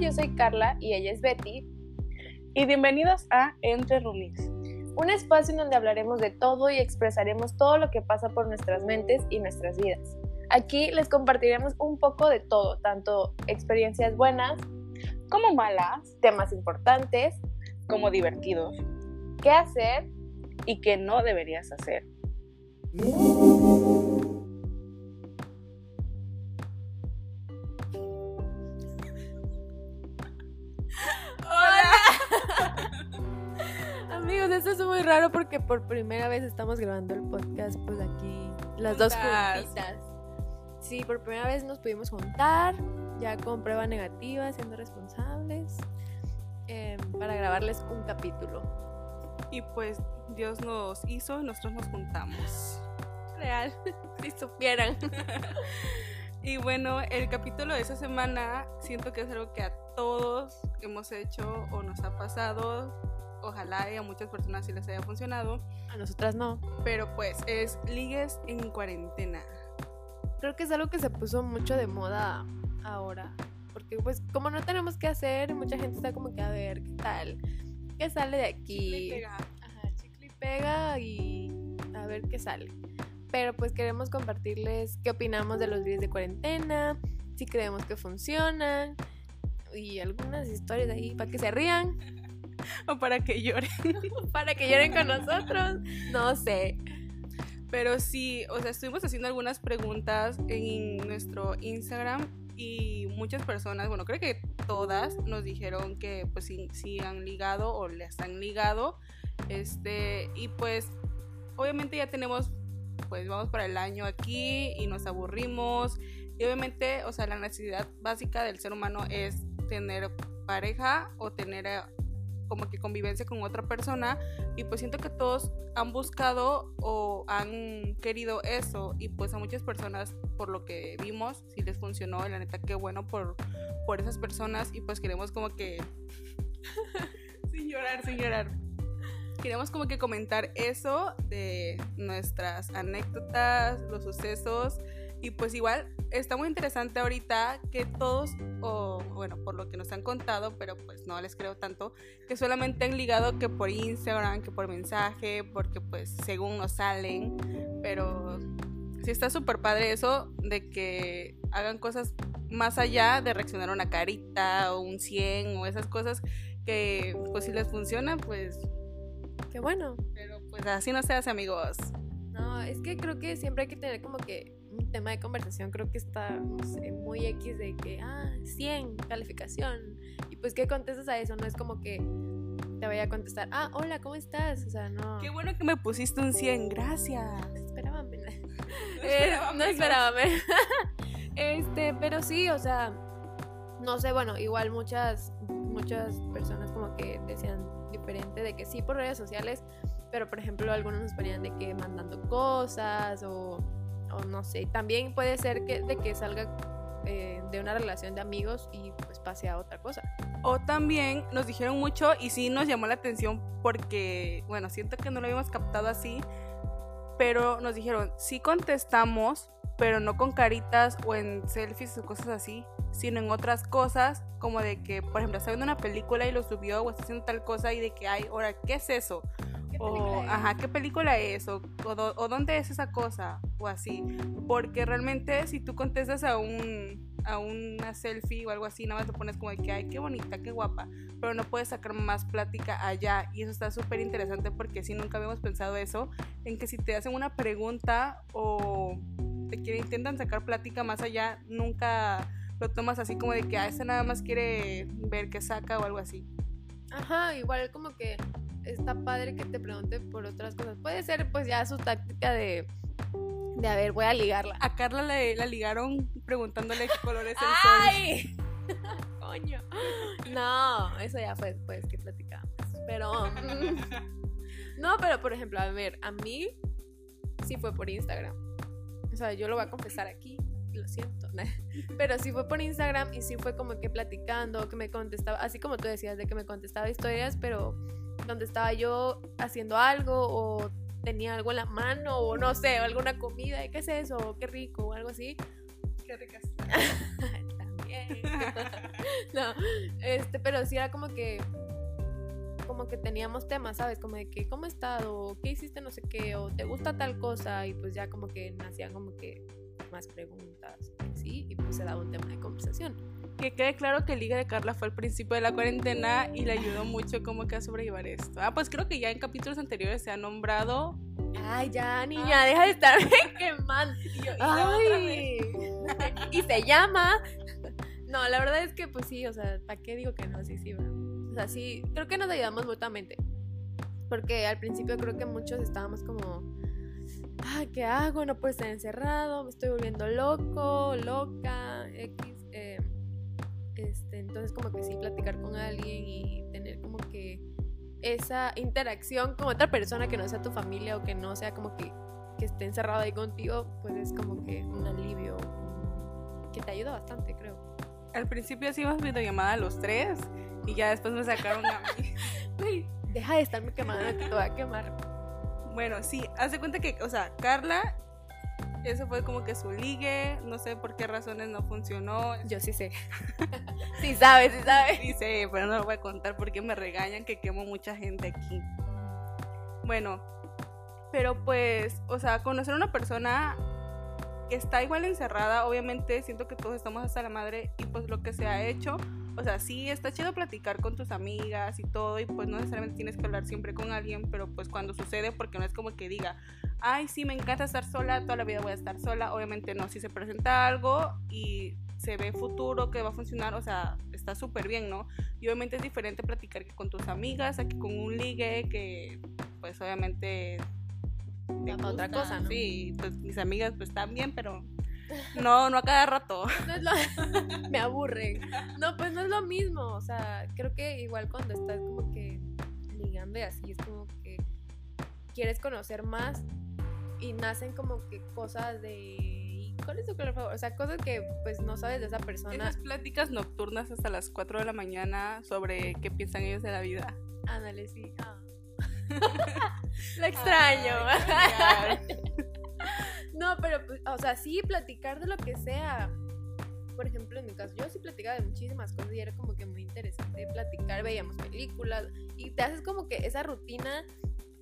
yo soy Carla y ella es Betty. Y bienvenidos a Entre Roomies, un espacio en donde hablaremos de todo y expresaremos todo lo que pasa por nuestras mentes y nuestras vidas. Aquí les compartiremos un poco de todo, tanto experiencias buenas como malas, temas importantes, como divertidos, qué hacer y qué no deberías hacer. Amigos, esto es muy raro porque por primera vez estamos grabando el podcast pues aquí las dos juntitas. Sí, por primera vez nos pudimos juntar, ya con prueba negativa, siendo responsables, em, para grabarles un capítulo. Y pues Dios nos hizo nosotros nos juntamos. Real, si supieran. y bueno, el capítulo de esa semana siento que es algo que a todos hemos hecho o nos ha pasado. Ojalá y a muchas personas sí les haya funcionado. A nosotras no. Pero pues es ligues en cuarentena. Creo que es algo que se puso mucho de moda ahora. Porque pues como no tenemos que hacer, mucha gente está como que a ver qué tal. ¿Qué sale de aquí? Chicle pega. Ajá, chicle y pega y a ver qué sale. Pero pues queremos compartirles qué opinamos de los días de cuarentena, si creemos que funcionan y algunas historias de ahí para que se rían o para que lloren. para que lloren con nosotros. No sé. Pero sí, o sea, estuvimos haciendo algunas preguntas en nuestro Instagram y muchas personas, bueno, creo que todas nos dijeron que pues sí, han ligado o les han ligado. Este, y pues obviamente ya tenemos, pues vamos para el año aquí y nos aburrimos. Y obviamente, o sea, la necesidad básica del ser humano es tener pareja o tener como que convivencia con otra persona y pues siento que todos han buscado o han querido eso y pues a muchas personas por lo que vimos sí les funcionó y la neta qué bueno por, por esas personas y pues queremos como que sin llorar, sin llorar. Queremos como que comentar eso de nuestras anécdotas, los sucesos y pues igual está muy interesante ahorita que todos, o bueno, por lo que nos han contado, pero pues no les creo tanto, que solamente han ligado que por Instagram, que por mensaje, porque pues según nos salen, pero sí está súper padre eso de que hagan cosas más allá de reaccionar a una carita o un 100 o esas cosas que pues si les funciona, pues... Qué bueno. Pero pues así no se hace amigos. No, es que creo que siempre hay que tener como que un tema de conversación creo que está, no sé, muy X de que, ah, 100, calificación. Y pues, ¿qué contestas a eso? No es como que te vaya a contestar, ah, hola, ¿cómo estás? O sea, no. Qué bueno que me pusiste un 100, gracias. Esperaba eh, no esperaba este, pero sí, o sea, no sé, bueno, igual muchas, muchas personas como que decían diferente de que sí por redes sociales, pero por ejemplo algunos nos ponían de que mandando cosas o o no sé, también puede ser que de que salga eh, de una relación de amigos y pues pase a otra cosa. O también nos dijeron mucho y sí nos llamó la atención porque, bueno, siento que no lo habíamos captado así, pero nos dijeron, sí contestamos, pero no con caritas o en selfies o cosas así, sino en otras cosas, como de que, por ejemplo, está viendo una película y lo subió o está haciendo tal cosa y de que, ay, ahora, ¿qué es eso? O, ajá, ¿qué película es? O, o, dónde es esa cosa? O así. Porque realmente si tú contestas a un a una selfie o algo así, nada más te pones como de que, ay, qué bonita, qué guapa, pero no puedes sacar más plática allá y eso está súper interesante porque si nunca habíamos pensado eso, en que si te hacen una pregunta o te quieren, intentan sacar plática más allá, nunca lo tomas así como de que, ah, ese nada más quiere ver qué saca o algo así. Ajá, igual como que está padre que te pregunte por otras cosas. Puede ser pues ya su táctica de, de a ver, voy a ligarla. A Carla le, la ligaron preguntándole qué color es el ¡Ay! Coño. No, eso ya fue después que platicamos. Pero... no, pero por ejemplo, a ver, a mí sí fue por Instagram. O sea, yo lo voy a confesar aquí lo siento, pero sí fue por Instagram y sí fue como que platicando, que me contestaba, así como tú decías, de que me contestaba historias, pero donde estaba yo haciendo algo o tenía algo en la mano o no sé, alguna comida, ¿qué es eso? Qué rico o algo así. Qué rica También. no, este, pero sí era como que como que teníamos temas, ¿sabes? Como de que, ¿cómo has estado? ¿Qué hiciste? No sé qué, o ¿te gusta tal cosa? Y pues ya como que nacían como que más preguntas, ¿sí? Y pues se daba un tema de conversación. Que quede claro que Liga de Carla fue al principio de la cuarentena y le ayudó mucho como que a sobrellevar esto. Ah, pues creo que ya en capítulos anteriores se ha nombrado... Ay, ya, niña, deja de estarme quemando. Y, yo, Ay. y se llama... No, la verdad es que pues sí, o sea, ¿para qué digo que no? Sí, sí, o sea, sí, creo que nos ayudamos mutuamente. Porque al principio creo que muchos estábamos como, ah, ¿qué hago? No puedo estar encerrado, me estoy volviendo loco, loca, X. Eh, este, entonces como que sí, platicar con alguien y tener como que esa interacción con otra persona que no sea tu familia o que no sea como que, que esté encerrado ahí contigo, pues es como que un alivio que te ayuda bastante, creo. Al principio hacíamos videollamada los tres y ya después me sacaron a mí. deja de estarme quemando, que te voy a quemar. Bueno, sí, haz de cuenta que, o sea, Carla, eso fue como que su ligue, no sé por qué razones no funcionó. Yo sí sé. sí sabes, sí sabes. Sí sé, pero no lo voy a contar porque me regañan que quemo mucha gente aquí. Bueno, pero pues, o sea, conocer a una persona que está igual encerrada, obviamente siento que todos estamos hasta la madre y pues lo que se ha hecho o sea, sí está chido platicar con tus amigas y todo, y pues no necesariamente tienes que hablar siempre con alguien, pero pues cuando sucede, porque no es como que diga, ay, sí, me encanta estar sola, toda la vida voy a estar sola, obviamente no, si se presenta algo y se ve futuro que va a funcionar, o sea, está súper bien, ¿no? Y obviamente es diferente platicar que con tus amigas, aquí con un ligue, que pues obviamente... otra cosa, ¿no? Sí, pues mis amigas pues también, pero no, no a cada rato. me aburre. No, pues no es lo mismo. O sea, creo que igual cuando estás como que ligando y así, es como que quieres conocer más y nacen como que cosas de. ¿Cuál es tu color favorito? O sea, cosas que pues no sabes de esa persona. Esas pláticas nocturnas hasta las 4 de la mañana sobre qué piensan ellos de la vida. Ándale, sí. Ah. lo extraño. No, pero, pues, o sea, sí, platicar de lo que sea. Por ejemplo, en mi caso, yo sí platicaba de muchísimas cosas y era como que muy interesante platicar, veíamos películas y te haces como que esa rutina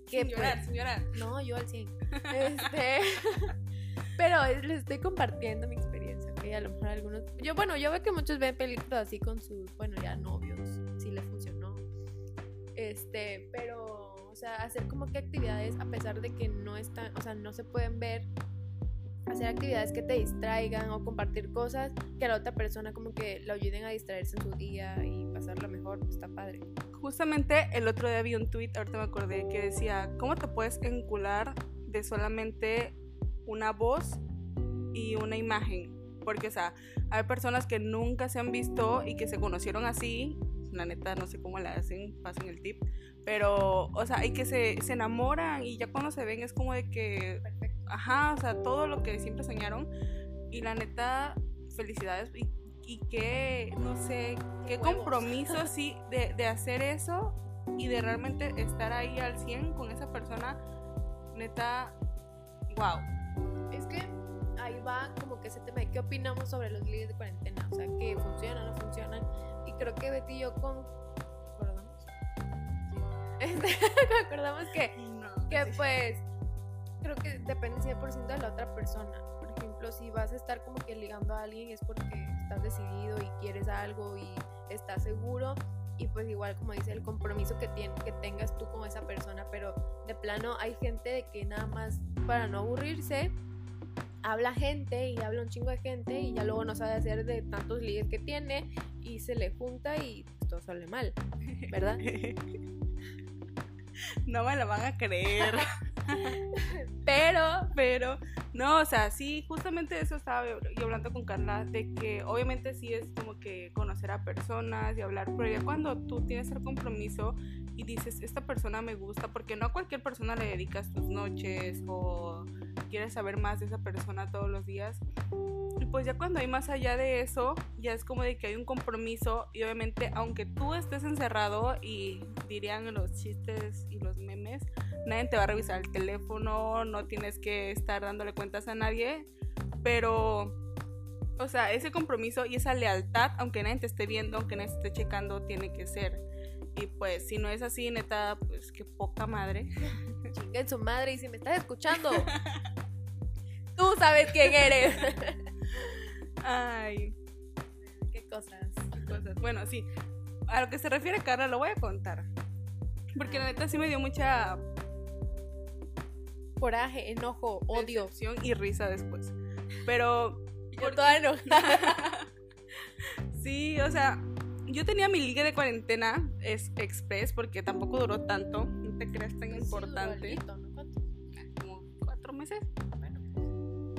que... Sin llorar, pues, No, yo al 100. Este... pero les estoy compartiendo mi experiencia, que a lo mejor algunos... Yo, bueno, yo veo que muchos ven películas así con sus, bueno, ya novios, si les funcionó. Este, pero, sea, hacer como que actividades a pesar de que no están, o sea, no se pueden ver hacer actividades que te distraigan o compartir cosas que a la otra persona como que lo ayuden a distraerse en su día y pasarlo mejor, pues está padre. Justamente el otro día vi un tweet, ahorita me acordé, que decía, ¿cómo te puedes encular de solamente una voz y una imagen? Porque, o sea, hay personas que nunca se han visto y que se conocieron así, la neta no sé cómo la hacen, pasen el tip, pero, o sea, y que se, se enamoran y ya cuando se ven es como de que ajá, o sea, todo lo que siempre soñaron. Y la neta, felicidades. Y, y qué, no sé, qué compromiso, sí, de, de, hacer eso y de realmente estar ahí al 100 con esa persona. Neta, wow. Es que ahí va como que ese tema de qué opinamos sobre los líderes de cuarentena. O sea, que funcionan, no funcionan. Creo que Betty y yo con... ¿Acordamos? Sí. acordamos que, que pues creo que depende 100% de la otra persona. Por ejemplo, si vas a estar como que ligando a alguien es porque estás decidido y quieres algo y estás seguro. Y pues igual como dice el compromiso que, tiene, que tengas tú con esa persona. Pero de plano hay gente de que nada más para no aburrirse habla gente y habla un chingo de gente y ya luego no sabe hacer de tantos ligues que tiene y se le junta y todo sale mal, ¿verdad? no me lo van a creer. pero, pero, no, o sea, sí, justamente eso estaba yo hablando con Carla, de que obviamente sí es como que conocer a personas y hablar, pero ya cuando tú tienes el compromiso y dices, esta persona me gusta, porque no a cualquier persona le dedicas tus noches o quieres saber más de esa persona todos los días. Y pues ya cuando hay más allá de eso, ya es como de que hay un compromiso y obviamente aunque tú estés encerrado y dirían los chistes y los memes, nadie te va a revisar el teléfono, no tienes que estar dándole cuentas a nadie, pero O sea, ese compromiso y esa lealtad, aunque nadie te esté viendo, aunque nadie te esté checando, tiene que ser. Y pues, si no es así, neta, pues qué poca madre. Chinga su madre y si me estás escuchando, tú sabes quién eres. Ay, Qué cosas. qué cosas. Bueno, sí. A lo que se refiere Carla, lo voy a contar. Porque la neta sí me dio mucha Coraje, enojo, odio. y risa después. Pero Yo toda enojada. Sí, o sea, yo tenía mi liga de cuarentena es express porque tampoco duró tanto, no te creas tan importante, Sí, como cuatro meses. Bueno,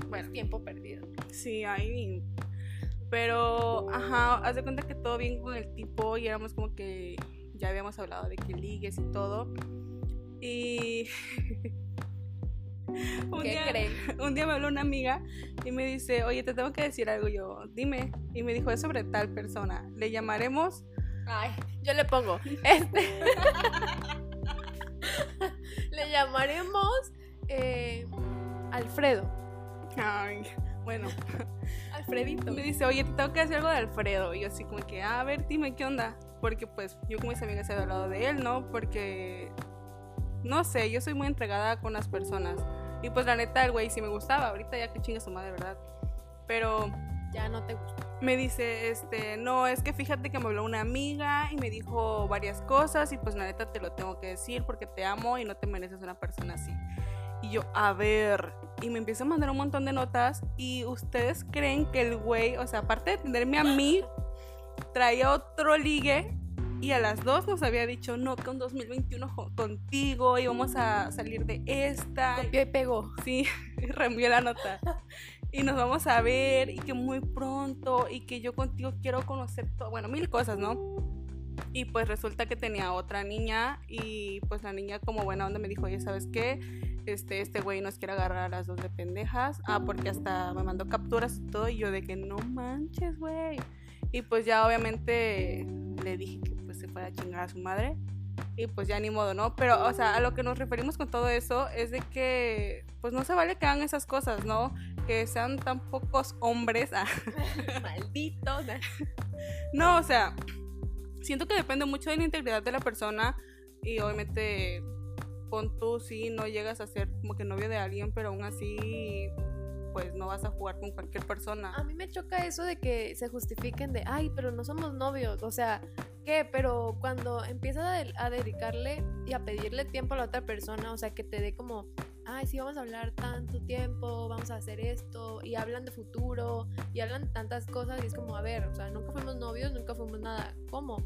Bueno, es tiempo perdido. sí, ahí. Pero, ajá, haz de cuenta que todo bien con el tipo y éramos como que ya habíamos hablado de que ligues y todo. Y. un, ¿Qué día, creen? un día me habló una amiga y me dice, oye, te tengo que decir algo. Yo, dime. Y me dijo, es sobre tal persona. Le llamaremos Ay, yo le pongo. Este. le llamaremos eh, Alfredo. Ay, bueno, Alfredito. me dice, oye, te tengo que decir algo de Alfredo. Y yo así como que, "Ah, a ver, dime qué onda. Porque pues yo con mis amigas he hablado de él, ¿no? Porque, no sé, yo soy muy entregada con las personas. Y pues la neta, el güey sí me gustaba. Ahorita ya que chinga su madre, ¿verdad? Pero Ya no te gusta. me dice, este, no, es que fíjate que me habló una amiga y me dijo varias cosas y pues la neta te lo tengo que decir porque te amo y no te mereces una persona así. Y yo, a ver, y me empieza a mandar un montón de notas y ustedes creen que el güey, o sea, aparte de tenerme a mí, traía otro ligue y a las dos nos había dicho, no, que un 2021 jo- contigo y vamos a salir de esta. Copió y pegó. Sí, reenvió la nota. Y nos vamos a ver y que muy pronto y que yo contigo quiero conocer todo, bueno, mil cosas, ¿no? Y pues resulta que tenía otra niña y pues la niña como buena onda me dijo, oye, ¿sabes qué? Este, este güey nos quiere agarrar a las dos de pendejas. Ah, porque hasta me mandó capturas y todo y yo de que no manches, güey. Y pues ya obviamente le dije que se fuera a chingar a su madre. Y pues ya ni modo, ¿no? Pero, o sea, a lo que nos referimos con todo eso es de que, pues no se vale que hagan esas cosas, ¿no? Que sean tan pocos hombres. ah. Maldito. No, o sea, siento que depende mucho de la integridad de la persona y obviamente pon tú sí no llegas a ser como que novio de alguien, pero aún así pues no vas a jugar con cualquier persona. A mí me choca eso de que se justifiquen de, ay, pero no somos novios. O sea, ¿qué? Pero cuando empiezas a, de- a dedicarle y a pedirle tiempo a la otra persona, o sea, que te dé como, ay, sí, vamos a hablar tanto tiempo, vamos a hacer esto, y hablan de futuro, y hablan de tantas cosas, y es como, a ver, o sea, nunca fuimos novios, nunca fuimos nada. ¿Cómo?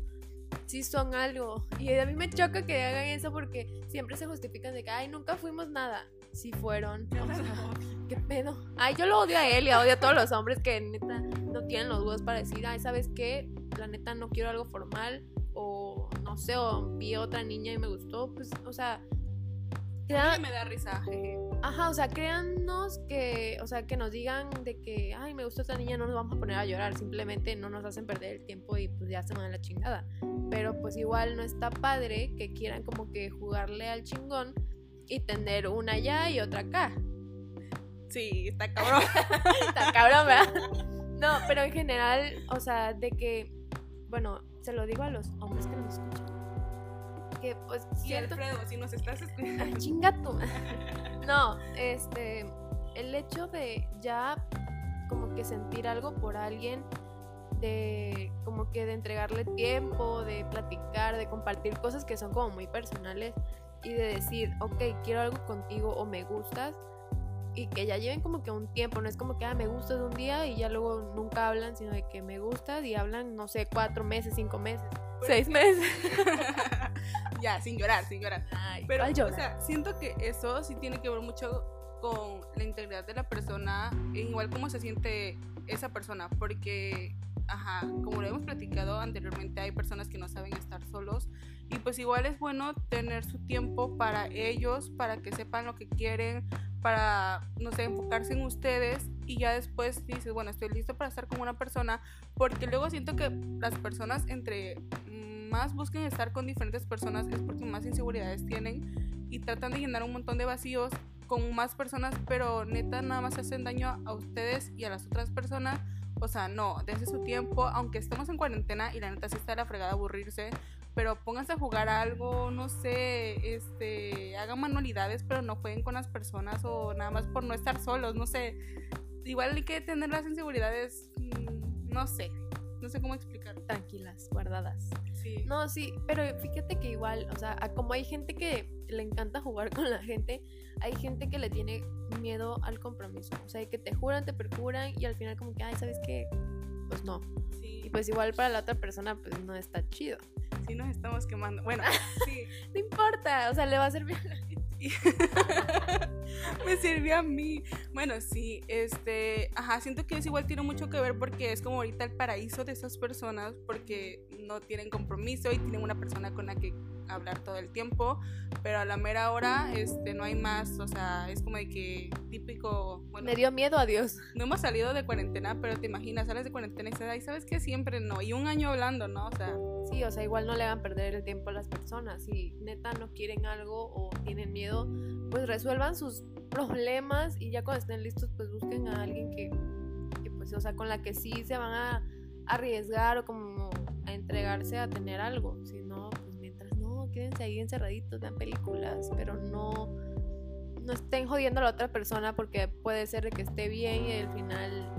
Sí son algo. Y a mí me choca que hagan eso porque siempre se justifican de que, ay, nunca fuimos nada. Sí fueron. O sea, ¿Qué pedo? Ay, yo lo odio a él y odio a todos los hombres que neta no tienen los huevos para decir, ay, ¿sabes qué? La neta no quiero algo formal o no sé, o vi a otra niña y me gustó, pues, o sea, A crea- mí me da risa, jeje. ajá, o sea, créannos que, o sea, que nos digan de que, ay, me gustó esta niña, no nos vamos a poner a llorar, simplemente no nos hacen perder el tiempo y pues ya se van a la chingada. Pero pues igual no está padre que quieran como que jugarle al chingón y tener una allá y otra acá. Sí, está cabrón. Está cabrón, ¿verdad? No, pero en general, o sea, de que, bueno, se lo digo a los hombres que nos escuchan. Que pues Y. Alfredo, si nos estás escuchando. Ah, chinga tu madre. No, este, el hecho de ya como que sentir algo por alguien, de como que de entregarle tiempo, de platicar, de compartir cosas que son como muy personales y de decir, ok, quiero algo contigo o me gustas y que ya lleven como que un tiempo, no es como que ah, me gustas un día y ya luego nunca hablan, sino de que me gustas y hablan, no sé, cuatro meses, cinco meses, seis meses. ya, sin llorar, sin llorar. Ay, Pero, ¿cuál o llorar? sea, siento que eso sí tiene que ver mucho con la integridad de la persona, e igual cómo se siente esa persona, porque, ajá, como lo hemos platicado anteriormente, hay personas que no saben estar solos y pues igual es bueno tener su tiempo para ellos, para que sepan lo que quieren, para, no sé, enfocarse en ustedes y ya después dices, bueno, estoy listo para estar con una persona, porque luego siento que las personas entre más busquen estar con diferentes personas es porque más inseguridades tienen y tratan de llenar un montón de vacíos con más personas, pero neta nada más hacen daño a ustedes y a las otras personas. O sea, no, dense su tiempo, aunque estemos en cuarentena y la neta sí está la fregada aburrirse, pero pónganse a jugar algo, no sé, este, hagan manualidades, pero no jueguen con las personas o nada más por no estar solos, no sé. Igual hay que tener las inseguridades, mm, no sé, no sé cómo explicar. Tranquilas, guardadas. Sí. No, sí, pero fíjate que igual, o sea, como hay gente que le encanta jugar con la gente, hay gente que le tiene miedo al compromiso. O sea, que te juran, te perjuran y al final como que, ay, ¿sabes qué? Pues no. Y pues igual para la otra persona, pues no está chido. sí nos estamos quemando. Bueno, sí. No importa, o sea, le va a servir a la gente. me sirvió a mí. Bueno, sí, este, ajá, siento que eso igual tiene mucho que ver porque es como ahorita el paraíso de esas personas porque no tienen compromiso y tienen una persona con la que hablar todo el tiempo, pero a la mera hora, este, no hay más, o sea, es como de que típico, bueno, Me dio miedo a Dios. no hemos salido de cuarentena, pero te imaginas, sales de cuarentena y dices, ay, ¿sabes qué? Siempre no, y un año hablando, ¿no? O sea, Sí, o sea, igual no le hagan perder el tiempo a las personas. Si neta no quieren algo o tienen miedo, pues resuelvan sus problemas y ya cuando estén listos, pues busquen a alguien que, que, pues, o sea, con la que sí se van a arriesgar o como a entregarse a tener algo. Si no, quédense ahí encerraditos, vean películas, pero no, no estén jodiendo a la otra persona porque puede ser de que esté bien y al final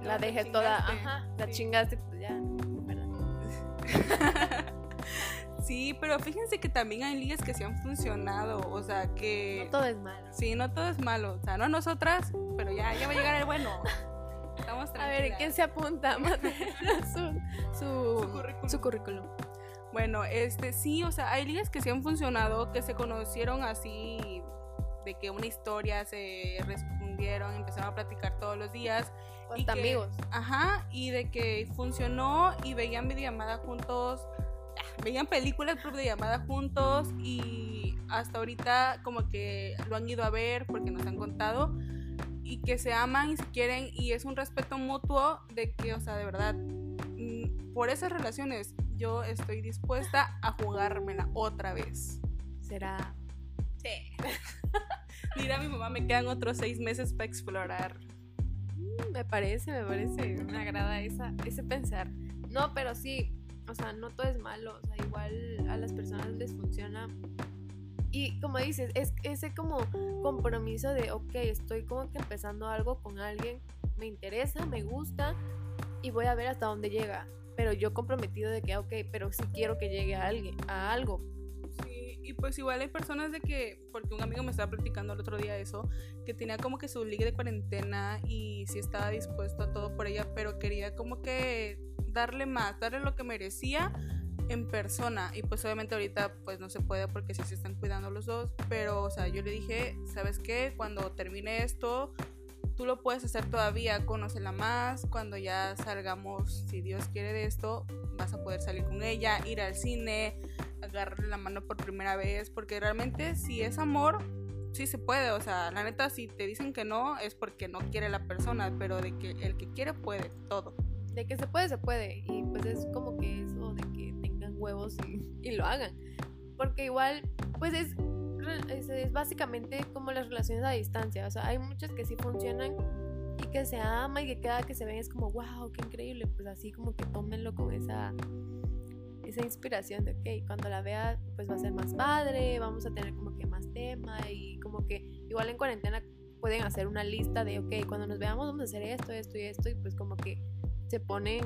No, la deje toda, chingaste, ajá, la sí. chingaste, pues ya, perdón. sí, pero fíjense que también hay ligas que sí han funcionado, o sea, que... No todo es malo. Sí, no todo es malo. O sea, no nosotras, pero ya, ya va a llegar el bueno. Estamos A ver. ¿quién se apunta? Su, su, Su currículum. su currículum. Bueno, este, sí, o sea, hay ligas que sí han funcionado, que se conocieron así, de que una historia se respondieron, empezaron a platicar todos los días. Hasta que- amigos. Ajá, y de que funcionó y veían videollamada juntos, ah, veían películas por videollamada juntos y hasta ahorita como que lo han ido a ver porque nos han contado y que se aman y se quieren y es un respeto mutuo de que, o sea, de verdad, mm, por esas relaciones yo estoy dispuesta a jugármela otra vez. Será. Sí. Mira, mi mamá, me quedan otros seis meses para explorar. Mm, Me parece, me parece. Me agrada esa, ese pensar. No, pero sí. O sea, no todo es malo. O sea, igual a las personas les funciona. Y como dices, es ese como compromiso de, ok, estoy como que empezando algo con alguien, me interesa, me gusta y voy a ver hasta dónde llega. Pero yo comprometido de que, ok, pero sí quiero que llegue a alguien, a algo. Sí, y pues igual hay personas de que, porque un amigo me estaba platicando el otro día eso, que tenía como que su liga de cuarentena y sí estaba dispuesto a todo por ella, pero quería como que darle más, darle lo que merecía en persona. Y pues obviamente ahorita pues no se puede porque sí se están cuidando los dos, pero o sea, yo le dije, ¿sabes qué? Cuando termine esto, tú lo puedes hacer todavía, conócela más, cuando ya salgamos, si Dios quiere de esto, vas a poder salir con ella, ir al cine, agarrarle la mano por primera vez, porque realmente si es amor, sí se puede, o sea, la neta si te dicen que no es porque no quiere la persona, pero de que el que quiere puede, todo. De que se puede, se puede. Y pues es como que eso de que tengan huevos y, y lo hagan. Porque igual, pues es, es, es básicamente como las relaciones a distancia. O sea, hay muchas que sí funcionan y que se aman y que cada que se ven es como, wow, qué increíble. Pues así como que tómenlo con esa, esa inspiración de, ok, cuando la vea, pues va a ser más padre, vamos a tener como que más tema y como que igual en cuarentena pueden hacer una lista de, ok, cuando nos veamos vamos a hacer esto, esto y esto y pues como que se ponen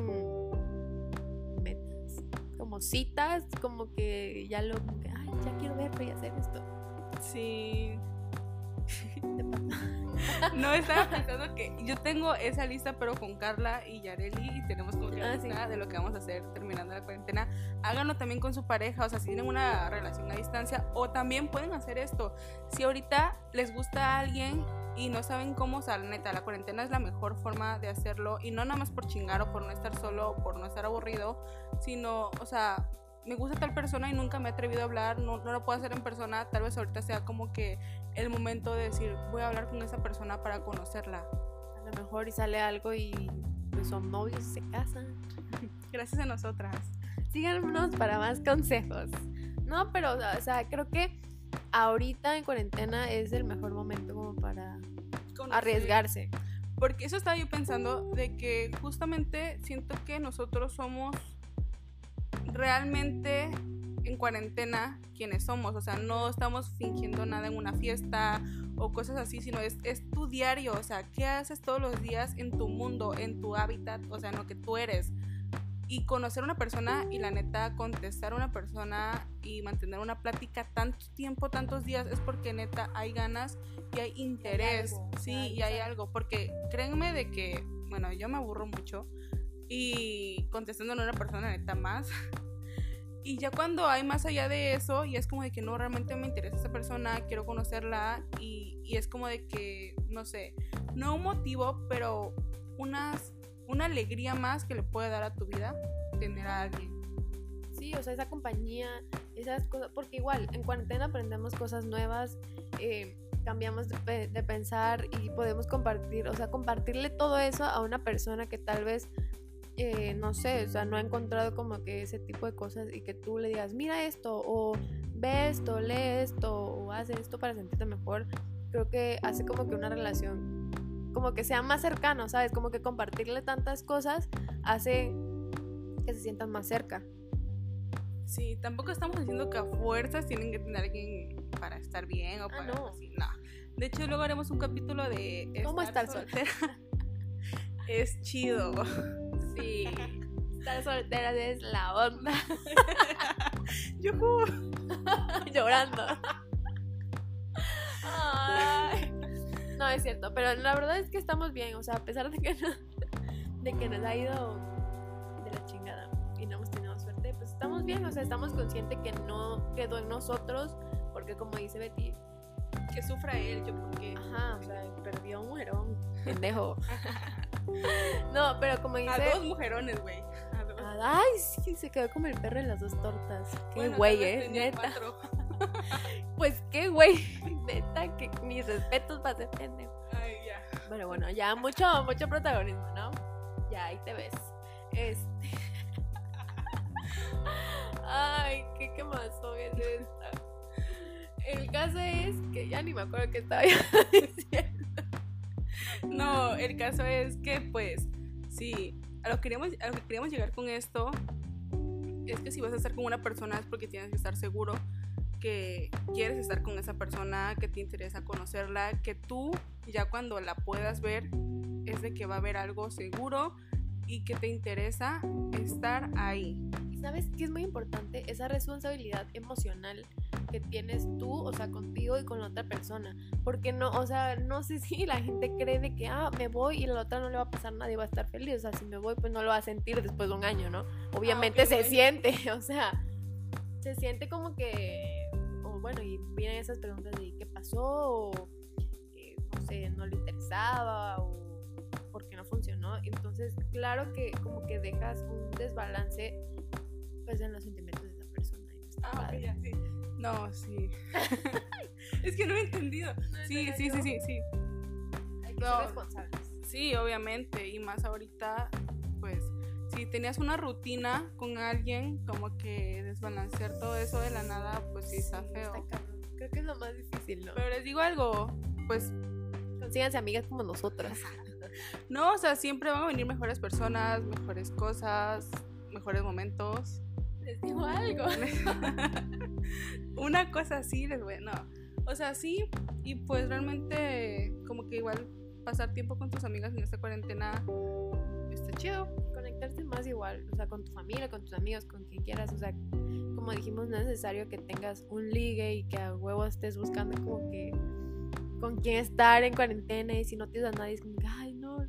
metas, como citas, como que ya lo, como que, ay, ya quiero verlo y hacer esto. Sí. No estaba pensando que yo tengo esa lista, pero con Carla y Yareli y tenemos como que Ah, sí. de lo que vamos a hacer terminando la cuarentena. Háganlo también con su pareja, o sea, si tienen una relación a distancia, o también pueden hacer esto. Si ahorita les gusta a alguien y no saben cómo, o sea, la neta, la cuarentena es la mejor forma de hacerlo y no nada más por chingar o por no estar solo o por no estar aburrido, sino, o sea, me gusta tal persona y nunca me he atrevido a hablar, no, no lo puedo hacer en persona, tal vez ahorita sea como que el momento de decir, voy a hablar con esa persona para conocerla. A lo mejor y sale algo y pues son novios y se casan. Gracias a nosotras. Síganos para más consejos. No, pero, o sea, creo que ahorita en cuarentena es el mejor momento como para Conocer. arriesgarse. Porque eso estaba yo pensando de que justamente siento que nosotros somos realmente en cuarentena quienes somos. O sea, no estamos fingiendo nada en una fiesta o cosas así, sino es, es tu diario. O sea, ¿qué haces todos los días en tu mundo, en tu hábitat? O sea, en lo que tú eres y conocer a una persona y la neta contestar a una persona y mantener una plática tanto tiempo, tantos días, es porque neta hay ganas y hay interés. sí, y hay algo. Porque créanme de que, bueno, yo me aburro mucho y contestando a una persona neta más. Y ya cuando hay más allá de eso, y es como de que no realmente me interesa esa persona, quiero conocerla, y, y es como de que, no sé, no un motivo, pero unas una alegría más que le puede dar a tu vida tener a alguien. Sí, o sea, esa compañía, esas cosas, porque igual en cuarentena aprendemos cosas nuevas, eh, cambiamos de, pensar y podemos compartir, o sea, compartirle todo eso a una persona que tal vez, eh, no sé, o sea, no ha encontrado como que ese tipo de cosas y que tú le digas, mira esto, o ve esto, lee esto, o haz esto para sentirte mejor, creo que hace como que una relación como que sea más cercano, ¿sabes? Como que compartirle tantas cosas hace que se sientan más cerca. Sí, tampoco estamos diciendo que a fuerzas tienen que tener alguien para estar bien o ah, para no. Así, no. De hecho, luego haremos un capítulo de ¿Cómo estar soltera? es chido. Sí. Estar soltera es la onda. Llorando. Ay. No, es cierto, pero la verdad es que estamos bien, o sea, a pesar de que, de que nos ha ido de la chingada y no hemos tenido suerte, pues estamos bien, o sea, estamos conscientes que no quedó en nosotros, porque como dice Betty, que sufra él, yo porque... Ajá, o sea, perdió un mujerón, pendejo. No, pero como dice... A dos mujerones, güey. Ay, sí, se quedó como el perro en las dos tortas. Qué güey, eh, neta. pues qué güey, neta, que mis respetos para ese pendejo. Ay, ya. Bueno, bueno, ya mucho, mucho protagonismo, ¿no? Ya, ahí te ves. Este. Ay, qué quemazón es esta. El caso es que ya ni me acuerdo qué estaba diciendo. No, el caso es que, pues, sí, a lo, que queríamos, a lo llegar con esto es que si vas a estar con una persona es porque tienes que estar seguro que quieres estar con esa persona, que te interesa conocerla, que tú ya cuando la puedas ver es de que va a haber algo seguro y que te interesa estar ahí. Sabes que es muy importante esa responsabilidad emocional que tienes tú, o sea, contigo y con la otra persona. Porque no, o sea, no sé si la gente cree de que, ah, me voy y a la otra no le va a pasar nada y va a estar feliz. O sea, si me voy, pues no lo va a sentir después de un año, ¿no? Ah, Obviamente se siente, o sea, se siente como que bueno, y vienen esas preguntas de qué pasó, o no sé, no le interesaba, o por qué no funcionó. Entonces, claro que como que dejas un desbalance pues en los sentimientos de esa persona. ah, ya, sí. No, sí. es que no he entendido. sí, sí, sí, sí, sí. Hay que ser responsables. Sí, obviamente. Y más ahorita, pues si tenías una rutina con alguien, como que desbalancear todo eso de la nada, pues sí está feo. Creo que es lo más difícil, ¿no? Pero les digo algo, pues... Consíganse amigas como nosotras. no, o sea, siempre van a venir mejores personas, mejores cosas, mejores momentos. Les digo algo. una cosa así, les voy, no. O sea, sí, y pues realmente como que igual pasar tiempo con tus amigas en esta cuarentena está chido más igual, o sea, con tu familia, con tus amigos, con quien quieras, o sea, como dijimos, no es necesario que tengas un ligue y que a huevo estés buscando como que con quién estar en cuarentena y si no tienes a nadie es como que, ay, no,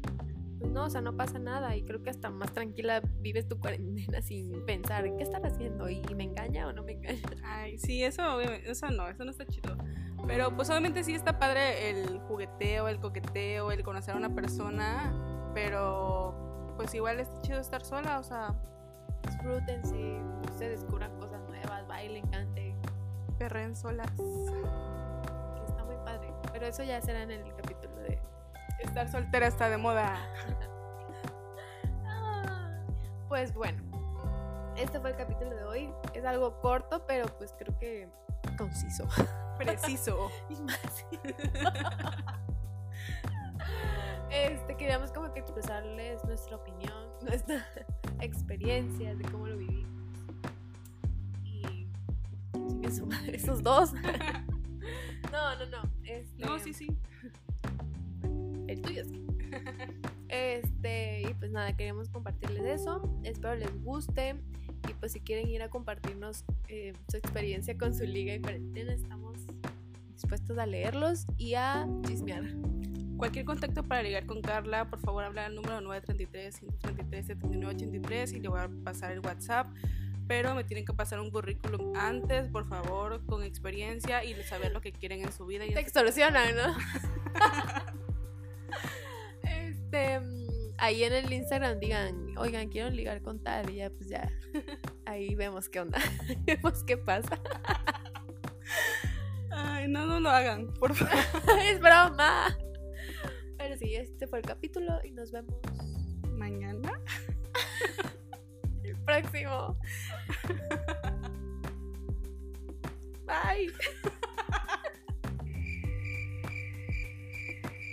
no, o sea, no pasa nada y creo que hasta más tranquila vives tu cuarentena sin pensar en qué estar haciendo y, me engaña o no me engaña. Ay, sí, eso, eso no, eso no está chido. Pero pues obviamente sí está padre el jugueteo, el coqueteo, el conocer a una persona, pero pues igual es chido estar sola, o sea, disfrútense, se descubran cosas nuevas, bailen, canten, perren solas. Está muy padre, pero eso ya será en el capítulo estar soltera está de moda. Pues bueno, este fue el capítulo de hoy. Es algo corto, pero pues creo que conciso. Preciso. y más. este, queríamos como que expresarles nuestra opinión, nuestra experiencia de cómo lo vivimos. Y su madre, esos dos. no, no, no. Este, No, sí, sí. El tuyo sí. Este, y pues nada, queremos compartirles eso. Espero les guste. Y pues si quieren ir a compartirnos eh, su experiencia con su liga de cuarentena, estamos dispuestos a leerlos y a chismear. Cualquier contacto para ligar con Carla, por favor habla al número 933-133-7983 y le voy a pasar el WhatsApp. Pero me tienen que pasar un currículum antes, por favor, con experiencia y saber lo que quieren en su vida. Y Te en extorsionan, ¿no? este, ahí en el Instagram digan, oigan, quiero ligar con tal y ya, pues ya, ahí vemos qué onda, vemos qué pasa. Ay, no, no lo hagan, por favor. es broma. Pero sí, este fue el capítulo y nos vemos Mañana. el próximo. Bye.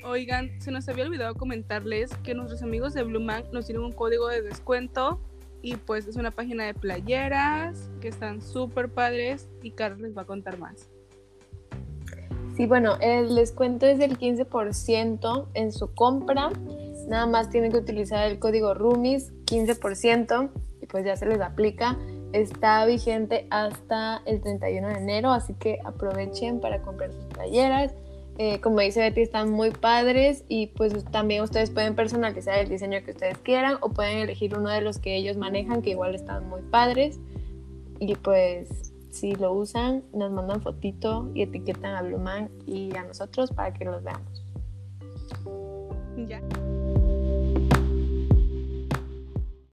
Oigan, se nos había olvidado comentarles que nuestros amigos de Blue Man nos tienen un código de descuento y pues es una página de playeras que están súper padres y Carlos les va a contar más. Sí, bueno, el descuento es del 15% en su compra. Nada más tienen que utilizar el código RUMIS 15% y pues ya se les aplica. Está vigente hasta el 31 de enero, así que aprovechen para comprar sus playeras. Eh, como dice Betty, están muy padres y pues también ustedes pueden personalizar el diseño que ustedes quieran o pueden elegir uno de los que ellos manejan que igual están muy padres. Y pues si lo usan, nos mandan fotito y etiquetan a Bluman y a nosotros para que los veamos. Ya.